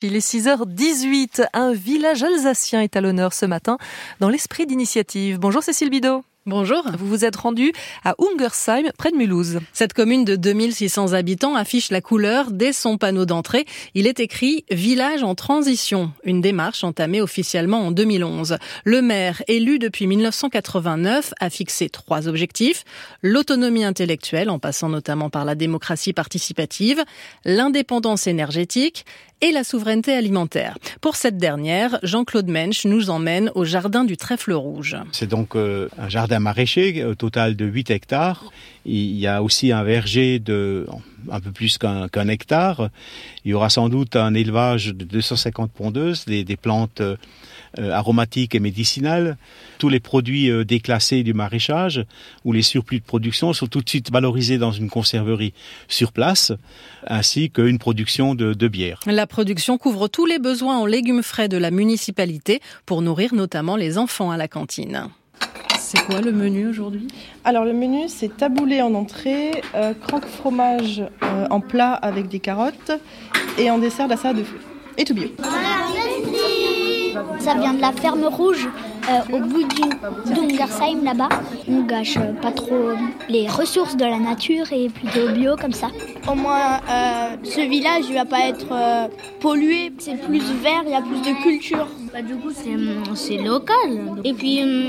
Il est 6h18. Un village alsacien est à l'honneur ce matin dans l'esprit d'initiative. Bonjour Cécile Bidot. Bonjour. Vous vous êtes rendu à Ungersheim, près de Mulhouse. Cette commune de 2600 habitants affiche la couleur dès son panneau d'entrée. Il est écrit Village en transition, une démarche entamée officiellement en 2011. Le maire, élu depuis 1989, a fixé trois objectifs. L'autonomie intellectuelle, en passant notamment par la démocratie participative, l'indépendance énergétique et la souveraineté alimentaire. Pour cette dernière, Jean-Claude Mensch nous emmène au jardin du Trèfle Rouge. C'est donc euh, un jardin maraîcher au total de 8 hectares. Il y a aussi un verger de un peu plus qu'un hectare. Il y aura sans doute un élevage de 250 pondeuses, des, des plantes euh, aromatiques et médicinales. Tous les produits euh, déclassés du maraîchage ou les surplus de production sont tout de suite valorisés dans une conserverie sur place, ainsi qu'une production de bière. La production couvre tous les besoins en légumes frais de la municipalité pour nourrir notamment les enfants à la cantine. C'est quoi le menu aujourd'hui? Alors le menu c'est taboulé en entrée, euh, croque fromage euh, en plat avec des carottes et en dessert la salade de fruits. Et tout bio. Ça vient de la ferme rouge euh, au bout du d'Ungersheim là-bas. On gâche euh, pas trop les ressources de la nature et plutôt bio comme ça. Au moins, euh, ce village il va pas être euh, pollué. C'est plus vert, il y a plus de culture. Bah, du coup, c'est, local. Et puis, hum,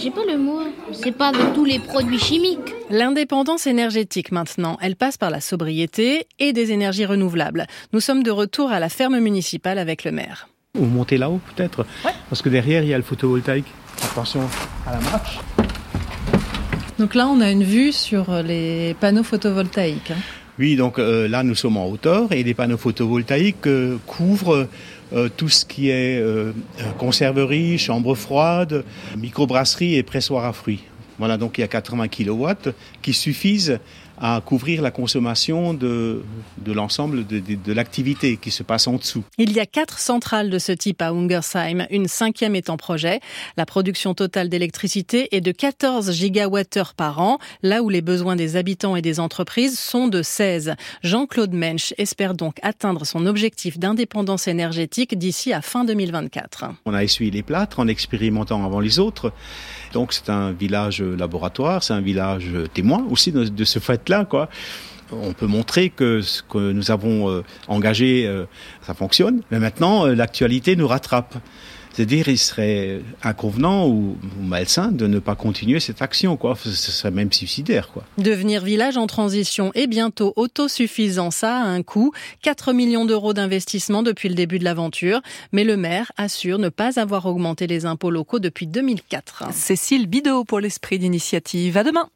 j'ai pas le mot. C'est pas avec tous les produits chimiques. L'indépendance énergétique maintenant, elle passe par la sobriété et des énergies renouvelables. Nous sommes de retour à la ferme municipale avec le maire. Vous montez là-haut peut-être Parce que derrière il y a le photovoltaïque. Attention à la marche. Donc là, on a une vue sur les panneaux photovoltaïques. hein. Oui, donc euh, là nous sommes en hauteur et les panneaux photovoltaïques euh, couvrent euh, tout ce qui est euh, conserverie, chambre froide, microbrasserie et pressoir à fruits. Voilà, donc il y a 80 kilowatts qui suffisent à couvrir la consommation de, de l'ensemble de, de, de l'activité qui se passe en dessous. Il y a quatre centrales de ce type à Ungersheim, une cinquième est en projet. La production totale d'électricité est de 14 gigawattheures par an, là où les besoins des habitants et des entreprises sont de 16. Jean-Claude Mensch espère donc atteindre son objectif d'indépendance énergétique d'ici à fin 2024. On a essuyé les plâtres en expérimentant avant les autres. Donc c'est un village laboratoire, c'est un village témoin aussi de, ce quoi. On peut montrer que ce que nous avons euh, engagé, euh, ça fonctionne. Mais maintenant, euh, l'actualité nous rattrape. C'est-à-dire, il serait inconvenant ou, ou, malsain de ne pas continuer cette action, quoi. Ce serait même suicidaire, quoi. Devenir village en transition et bientôt autosuffisant, ça a un coût. 4 millions d'euros d'investissement depuis le début de l'aventure. Mais le maire assure ne pas avoir augmenté les impôts locaux depuis 2004. Cécile Bidot pour l'esprit d'initiative. À demain.